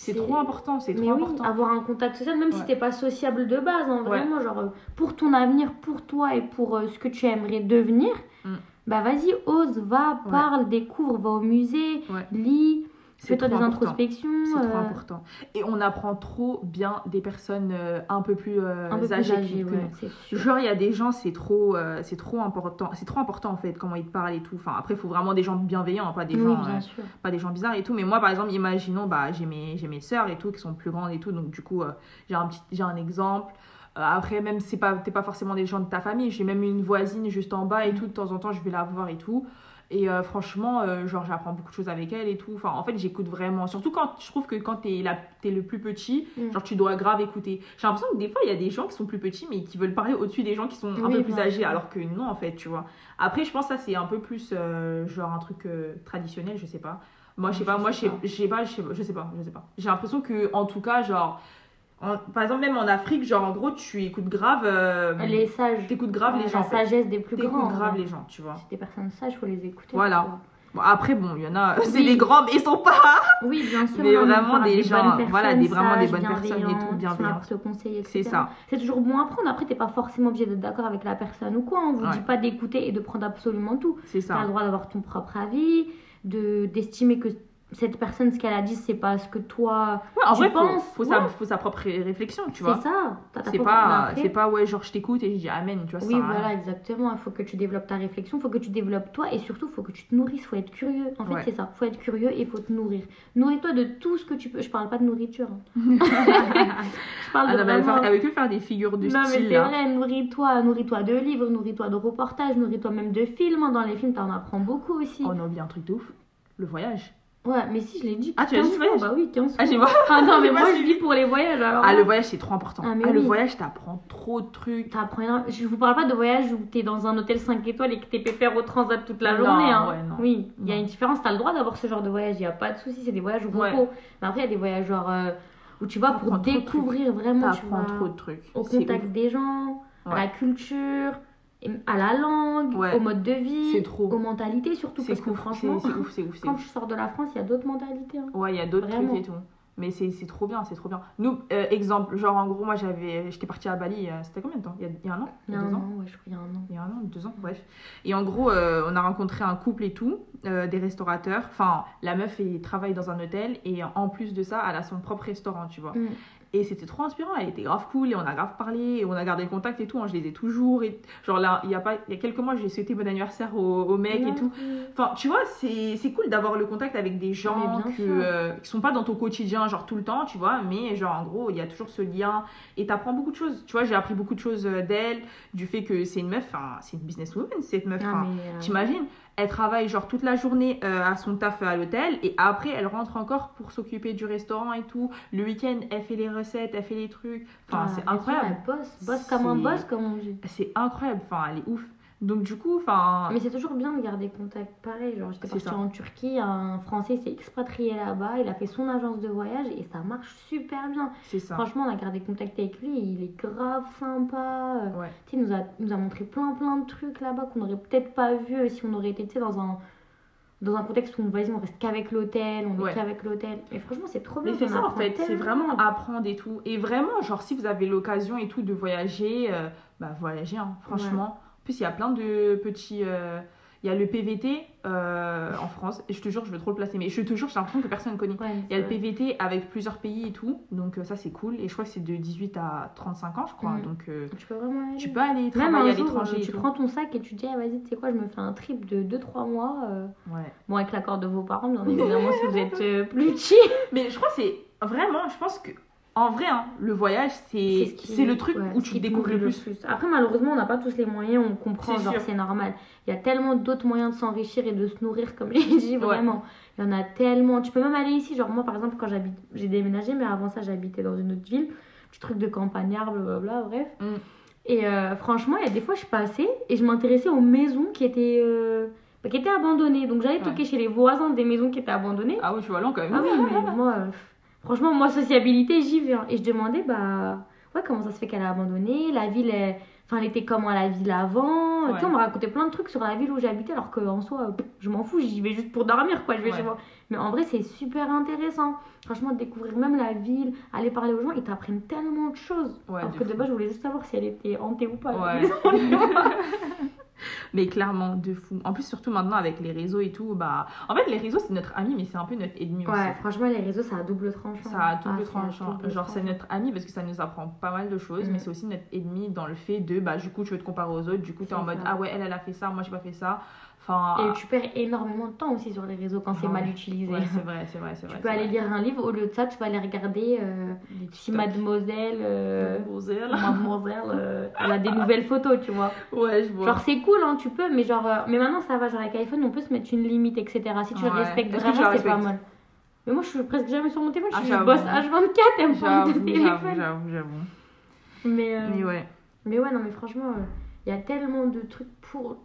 C'est trop important, c'est trop oui, important. avoir un contact social, même si t'es pas sociable de base, hein, Ouais. vraiment, genre euh, pour ton avenir, pour toi et pour euh, ce que tu aimerais devenir, Mm. bah vas-y, ose, va, Ouais. parle, découvre, va au musée, lis, fais-toi des important. introspections. C'est trop euh, important. Et on apprend trop bien des personnes euh, un peu plus euh, un peu plus âgées que- âgées, ouais. Genre, il y a des gens, c'est trop, c'est trop important. C'est trop important en fait, comment ils te parlent et tout. Enfin, après, il faut vraiment des gens bienveillants, pas des oui, gens, pas des gens bizarres et tout. Mais moi, par exemple, imaginons, bah, j'ai mes, j'ai mes sœurs et tout qui sont plus grandes et tout. Donc, du coup, j'ai un petit, j'ai un exemple. Après, même c'est pas, t'es pas forcément des gens de ta famille. J'ai même une voisine juste en bas et tout. De temps en temps, je vais la voir et tout. Et euh, franchement, euh, genre, j'apprends beaucoup de choses avec elle et tout. Enfin, en fait, j'écoute vraiment. Surtout quand je trouve que quand t'es, la, t'es le plus petit, Mm. genre, tu dois grave écouter. J'ai l'impression que des fois, il y a des gens qui sont plus petits, mais qui veulent parler au-dessus des gens qui sont un Oui, peu plus âgés. Alors que non, en fait, tu vois. Après, je pense que ça, c'est un peu plus, euh, genre, un truc traditionnel, je sais pas. Moi, je sais pas, moi, je sais pas, je sais pas, je sais pas. J'ai l'impression que, en tout cas, genre, en- par exemple, même en Afrique, genre, en gros, tu écoutes grave, euh, Les sages. t'écoutes grave Ouais, les gens. La sagesse des plus T'écoutes grands. grave ouais. les gens, tu vois. C'est des personnes sages, faut les écouter. Voilà. Bon, après, bon, il y en a, c'est des grands, mais ils sont pas. Oui, bien sûr. Mais vraiment des bonnes gens, voilà, des- vraiment des bonnes personnes et tout, te conseiller, C'est ça. C'est toujours bon à prendre. Après, t'es pas forcément obligé d'être d'accord avec la personne ou quoi. On vous Ouais. dit pas d'écouter et de prendre absolument tout. C'est ça. le droit d'avoir ton propre avis, de d'estimer que cette personne, ce qu'elle a dit, c'est pas ce que toi. Ouais, en tu vrai, faut, penses, faut, sa, ouais. faut sa propre ré- réflexion, tu C'est vois. ça. T'as ta C'est pas, mais c'est pas, ouais, genre, je t'écoute et je dis amen, tu vois. ça Oui, voilà, exactement. Il faut que tu développes ta réflexion, il faut que tu développes toi et surtout, il faut que tu te nourrisses, il faut être curieux. En fait, Ouais. c'est ça. Il faut être curieux et il faut te nourrir. Nourris-toi de tout ce que tu peux. Je parle pas de nourriture. hein. Je parle Ah de non, mais elle, vraiment- fait- elle veut que faire des figures de Non, mais style, c'est là. vrai, nourris-toi. Nourris-toi de livres, nourris-toi de reportages, nourris-toi même de films. hein. Dans les films, t'en apprends beaucoup aussi. Oh, on a oublié un truc de ouf. Le voyage. Ouais, mais si, je l'ai dit. Ah, tu l'as 15 dit, voyage Bah oui, 15 fois. Ah, j'ai pas. Ah non, mais moi, je vis pour les voyages. Alors Ah, le voyage, c'est trop important. Ah, Ah, le voyage, t'apprends trop de trucs. T'apprends énorme- Je vous parle pas de voyage où t'es dans un hôtel 5 étoiles et que t'es pépère au transat toute la Non, journée. Hein. ouais, non. Oui, il y a une différence. T'as le droit d'avoir ce genre de voyage, il a pas de souci. C'est des voyages au Ouais. repos. Mais après, il y a des voyages genre euh, où tu vas pour découvrir vraiment. T'apprends trop de trucs. au contact ouf. des gens, Ouais. la culture, à la langue, Ouais. au mode de vie, trop. aux mentalités surtout. Parce que ouf, franchement, c'est ouf, c'est ouf, quand ouf. tu sors de la France, il y a d'autres mentalités. hein. Ouais, il y a d'autres trucs et tout. Mais c'est c'est trop bien, c'est trop bien. Nous, euh, exemple, genre en gros, moi j'avais, j'étais partie à Bali, euh, c'était combien de temps? Il y, a, il y a un an? Il y a deux un ans an, ouais, je crois qu'il y a un an. Il y a un an, deux ans, bref. Et en gros, euh, on a rencontré un couple et tout, des restaurateurs. Enfin, la meuf, elle travaille dans un hôtel et en plus de ça, elle a son propre restaurant, tu vois. Mm. Et c'était trop inspirant, elle était grave cool et on a grave parlé et on a gardé le contact et tout. hein, je les ai toujours. Et... Genre là, il y, a pas... il y a quelques mois, j'ai souhaité bon anniversaire au, au mec et tout. Enfin, tu vois, c'est cool d'avoir le contact avec des gens que, euh, qui sont pas dans ton quotidien, genre tout le temps, tu vois, mais genre en gros, il y a toujours ce lien et t'apprends beaucoup de choses. Tu vois, j'ai appris beaucoup de choses euh, d'elle, du fait que c'est une meuf, c'est une businesswoman, cette meuf. Ah, euh, T'imagines? Elle travaille genre toute la journée euh, à son taf à l'hôtel et après elle rentre encore pour s'occuper du restaurant et tout. Le week-end, elle fait les recettes, elle fait les trucs. Enfin, ah, c'est incroyable. Elle bosse, bosse comme un boss, comme on dit. C'est incroyable. Enfin, elle est ouf. Donc, du coup, enfin. Mais c'est toujours bien de garder contact pareil. Genre, j'étais partie ça. en Turquie, un Français s'est expatrié là-bas, il a fait son agence de voyage et ça marche super bien. C'est ça. Franchement, on a gardé contact avec lui, il est grave sympa. Euh, Ouais. Tu sais, il nous a, il nous a montré plein plein de trucs là-bas qu'on n'aurait peut-être pas vu euh, si on aurait été tu sais, dans un, dans un contexte où vas-y, on reste qu'avec l'hôtel, on Ouais. est qu'avec l'hôtel. Et franchement, c'est trop bien. Mais c'est ça en fait, c'est vraiment apprendre et tout. Et vraiment, genre si vous avez l'occasion et tout de voyager, euh, bah voyagez, hein, franchement. En plus, il y a plein de petits. euh, Il y a le PVT euh, en France, et je te jure, je veux trop le placer, mais je te jure, j'ai l'impression que personne ne connaît. Ouais, Il y a le. PVT avec plusieurs pays et tout, donc euh, ça c'est cool. Et je crois que c'est de 18 à 35 ans, je crois. Mhm. Donc euh, Tu peux vraiment aller. tu peux aller travailler à l'étranger tu prends ton sac et tu te dis, ah, vas-y, tu sais quoi, je me fais un trip de 2-3 mois. Ouais. Bon, avec l'accord de vos parents, bien évidemment, si vous êtes plus petit. Mais je crois que c'est vraiment, je pense que en vrai, hein, le voyage c'est ce le truc ouais, où tu te découvres le plus. Après, malheureusement, on n'a pas tous les moyens, on comprend, C'est genre sûr. c'est normal. Il y a tellement d'autres moyens de s'enrichir et de se nourrir, comme j'ai dit, vraiment. Il y en a tellement. Tu peux même aller ici, genre moi par exemple, quand j'habite, j'ai déménagé, mais avant ça, j'habitais dans une autre ville, petit truc de campagnard, blablabla, bref. Mm. Et euh, franchement, il y a des fois, je passais et je m'intéressais aux maisons qui étaient, euh, bah, qui étaient abandonnées. Donc j'allais Ouais. toquer chez les voisins des maisons qui étaient abandonnées. Ah oui, tu vois long quand même. Ah oui, mais moi, euh, franchement, moi, sociabilité, j'y vais. hein. Et je demandais, bah, ouais, comment ça se fait qu'elle a abandonné? La ville, elle... Enfin, elle était comment la ville avant? Tu sais, on me racontait plein de trucs sur la ville où j'habitais, alors qu'en soi, je m'en fous, j'y vais juste pour dormir, quoi. Je vais Ouais. chez moi. Mais en vrai, c'est super intéressant. Franchement, découvrir même la ville, aller parler aux gens, ils t'apprennent tellement de choses. Ouais, alors que de base, je voulais juste savoir si elle était hantée ou pas. Ouais. Mais clairement, de fou. En plus, surtout maintenant avec les réseaux et tout, bah. En fait, les réseaux, c'est notre ami, mais c'est un peu notre ennemi ouais, aussi. franchement, les réseaux, ça a double tranchant. Ça a double Ah, c'est à tranchant. double Genre, c'est notre ami parce que ça nous apprend pas mal de choses, Mm. mais c'est aussi notre ennemi dans le fait de, bah, du coup, tu veux te comparer aux autres, du coup, t'es en mode, ah ouais, elle, elle a fait ça, moi, j'ai pas fait ça. Enfin. Et tu perds énormément de temps aussi sur les réseaux quand c'est Ouais. mal utilisé. Ouais, c'est vrai, c'est vrai, c'est Tu vrai. peux c'est aller vrai. lire un livre, au lieu de ça, tu vas aller regarder euh, si mademoiselle, euh, Mademoiselle. mademoiselle euh, elle a des nouvelles photos, tu vois. Ouais, je vois. Genre c'est cool, hein, tu peux, mais genre, euh, mais maintenant ça va, genre avec iPhone, on peut se mettre une limite, etc. Si tu Ouais. respectes tu vraiment, c'est pas mal. Mais moi, je suis presque jamais sur mon téléphone, Ah, je bosse H24, elle me de j'avoue, téléphone. j'avoue, j'avoue. Mais, Mais ouais. mais ouais, non, mais franchement, il y a tellement de trucs pour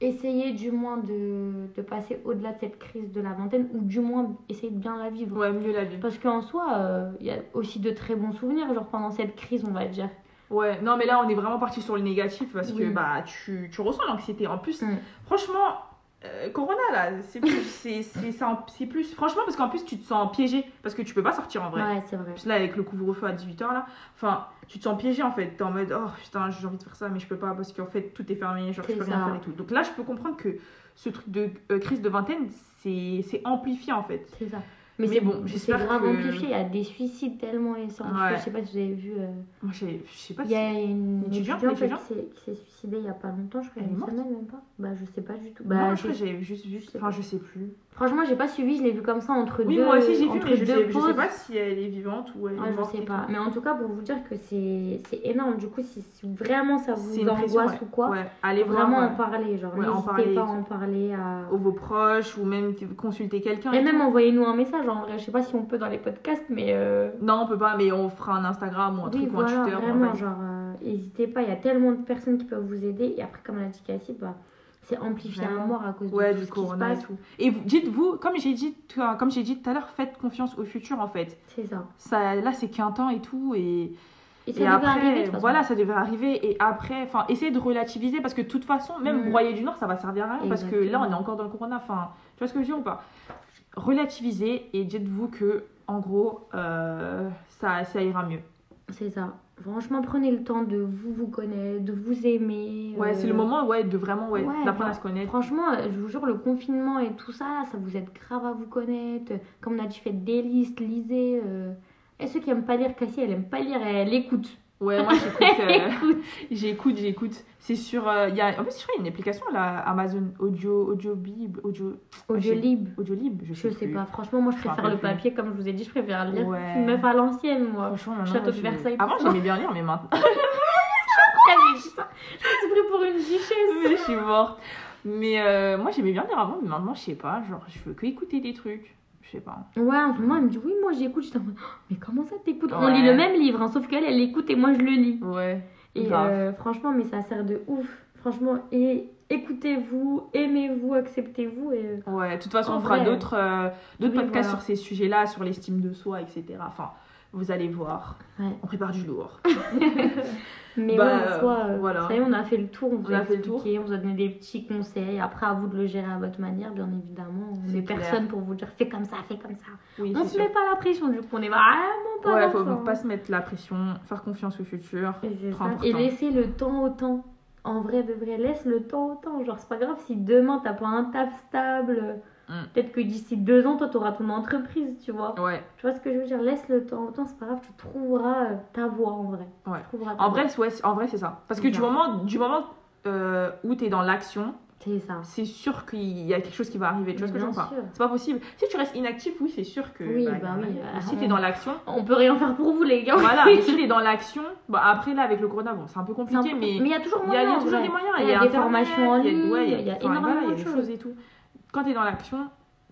essayer du moins de, de passer au-delà de cette crise de la vingtaine, ou du moins essayer de bien la vivre. Ouais, mieux la vie. Parce qu'en soi, euh, il y a aussi de très bons souvenirs, genre pendant cette crise, on va dire. Ouais, non, mais là, on est vraiment parti sur le négatif parce que bah, tu, tu ressens l'anxiété. En plus, Mm. franchement, euh, Corona, là, c'est plus, c'est, c'est, c'est plus. Franchement, parce qu'en plus, tu te sens piégé parce que tu peux pas sortir en vrai. Ouais, c'est vrai. Plus, là, avec le couvre-feu à 18h, là, enfin, tu te sens piégé en fait. T'es en mode, oh putain, j'ai envie de faire ça, mais je peux pas parce qu'en fait, tout est fermé, genre, je peux rien faire et tout. Donc là, je peux comprendre que ce truc de euh, crise de vingtaine, c'est, c'est amplifié en fait. C'est ça. Mais, Mais c'est bon, j'espère grave que- amplifié. Il y a des suicides tellement amplifié. Ouais. Je sais pas si vous avez vu. euh, Moi, je sais- je sais pas Il si. y a une étudiante, étudiante, étudiante qui s'est- suicidée il y a pas longtemps, je crois, il Elle une morte semaine même pas. Bah, je sais pas du tout. Bah, je crois que j'ai- juste vu. je sais Enfin, je sais plus. Franchement, j'ai pas suivi, je l'ai vu comme ça entre Oui, deux. moi aussi j'ai vu, entre mais je deux sais, je sais pas si elle est vivante ou elle est je morte sais et pas. Mais en tout cas, pour vous dire que c'est énorme. Du coup, si, vraiment ça vous une angoisse ou quoi, allez vraiment en parler. Genre, n'hésitez pas à en parler. À... euh, vos proches ou même consulter quelqu'un. Et même envoyez-nous un message en vrai. Je sais pas si on peut dans les podcasts, mais. euh, Non, on peut pas, mais on fera un Instagram ou un Oui, truc ou un Twitter. vraiment, genre, euh, n'hésitez pas, il y a tellement de personnes qui peuvent vous aider. Et après, comme l'a dit Cassie, bah, c'est amplifié à Vraiment. mort à cause de Ouais, tout du ce qui se corona et passe. tout. Et vous- dites-vous, comme j'ai dit, tout- comme j'ai dit tout à l'heure, faites confiance au futur en fait. C'est ça. Ça, là, c'est qu'un temps et tout, et, Et ça et après, arriver, voilà, ça devait arriver. Et après, enfin, essayez de relativiser parce que de toute façon, même Mm. broyer du Nord, ça va servir à rien parce que là, on est encore dans le corona. Enfin, tu vois ce que je veux dire ou pas? Relativisez et dites-vous que, en gros, euh, ça, ça ira mieux. C'est ça. Franchement, prenez le temps de vous vous connaître, de vous aimer. Ouais, euh, c'est le moment, ouais, de vraiment, ouais, ouais, d'apprendre à se connaître. Franchement, euh, je vous jure, le confinement et tout ça, ça vous aide grave à vous connaître. Comme on a dit, faites des listes, lisez. euh. Et ceux qui aiment pas lire, Cassie, elle aime pas lire, elle écoute. Ouais, moi, j'écoute. euh, écoute. J'écoute, j'écoute. C'est sur. euh, il y a... En plus, je crois qu'il y a une application là, Amazon Audio, Audio, Audiolib. Audiolib, je sais, Je sais plus. pas, franchement, moi je préfère le papier, comme je vous ai dit, je préfère lire. Ouais. Une meuf à l'ancienne, moi. Franchement, Château de Versailles, Avant, ça. j'aimais bien lire, mais maintenant, ça. Je suis pris pour une duchesse. je suis morte. Mais euh, moi, j'aimais bien lire avant, mais maintenant, je sais pas. Genre, je veux que écouter des trucs. Je sais pas. Ouais, en ce moment, elle me dit oui, moi j'écoute. J'étais en mode, Oh, mais comment ça t'écoutes? On lit le même livre, hein, sauf qu'elle, elle écoute et moi je le lis. Ouais. Et euh, franchement, mais ça sert de ouf. franchement, et écoutez-vous, aimez-vous, acceptez-vous. Et... Ouais, de toute façon, on fera d'autres euh, d'autres oui, podcasts voilà. sur ces sujets-là, sur l'estime de soi, etc. Enfin, vous allez voir. Ouais. On prépare du lourd. Mais Bah, ouais, en soi, euh, voilà. ça y est, on a fait le tour. On, vous On a le expliqué, on vous a donné des petits conseils. Après, à vous de le gérer à votre manière, bien évidemment. On n'est personne pour vous dire fais comme ça, fais comme ça. Oui, on c'est se sûr. met pas la pression, du coup, on est vraiment pas Ouais, faut ça. pas se mettre la pression, faire confiance au futur. Et. Et laisser le temps au temps. En vrai, de vrai, laisse le temps au temps. Genre, c'est pas grave si demain t'as pas un taf stable. Mm. Peut-être que d'ici deux ans, toi, t'auras ton entreprise, tu vois. Ouais. Tu vois ce que je veux dire? Laisse le temps au temps, c'est pas grave, tu trouveras euh, ta voie en vrai. Ouais. Tu trouveras ta En vrai, ouais, en vrai, c'est ça. Parce que du moment, du moment euh, où tu es dans l'action, c'est sûr qu'il y a quelque chose qui va arriver. Tu vois ce que je veux dire. C'est pas possible. Si tu restes inactif, oui, c'est sûr que. Oui, bah, bah oui, mais euh, si on- tu es dans l'action, On peut rien faire pour vous, les gars. voilà. Mais si tu es dans l'action, bon, après là, avec le corona, bon, c'est un peu un compliqué, peu- mais. il y a toujours Il y a, il y moyen. a en toujours des moyens. Il y a des formations en il y a- ligne, ouais, il y a enfin, énormément voilà, de choses et tout. Quand tu es dans l'action,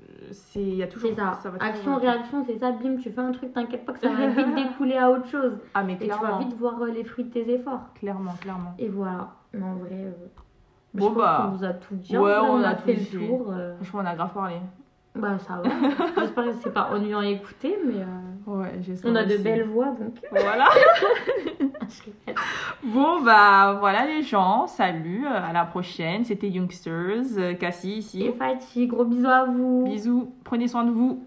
euh, c'est il y a toujours C'est ça. va Action, réaction, c'est ça. Bim, tu fais un truc, t'inquiète pas que ça va vite découler à autre chose. Ah mais Et tu vas vite voir euh, les fruits de tes efforts. clairement, clairement. Et voilà. Mais en vrai, euh, Bon, je pense bah, qu'on vous a tout dit. ouais, on on, a a tout fait dit. le tour. euh, Franchement, on a grave parlé. Bah ça va. J'espère que c'est pas ennuyant à écouter, mais euh, Ouais, on a de belles voix donc. Voilà. Bon, bah voilà les gens, salut, euh, à la prochaine. C'était Youngsters, euh, Cassie ici. Et Fatih, gros bisous à vous. Bisous, prenez soin de vous.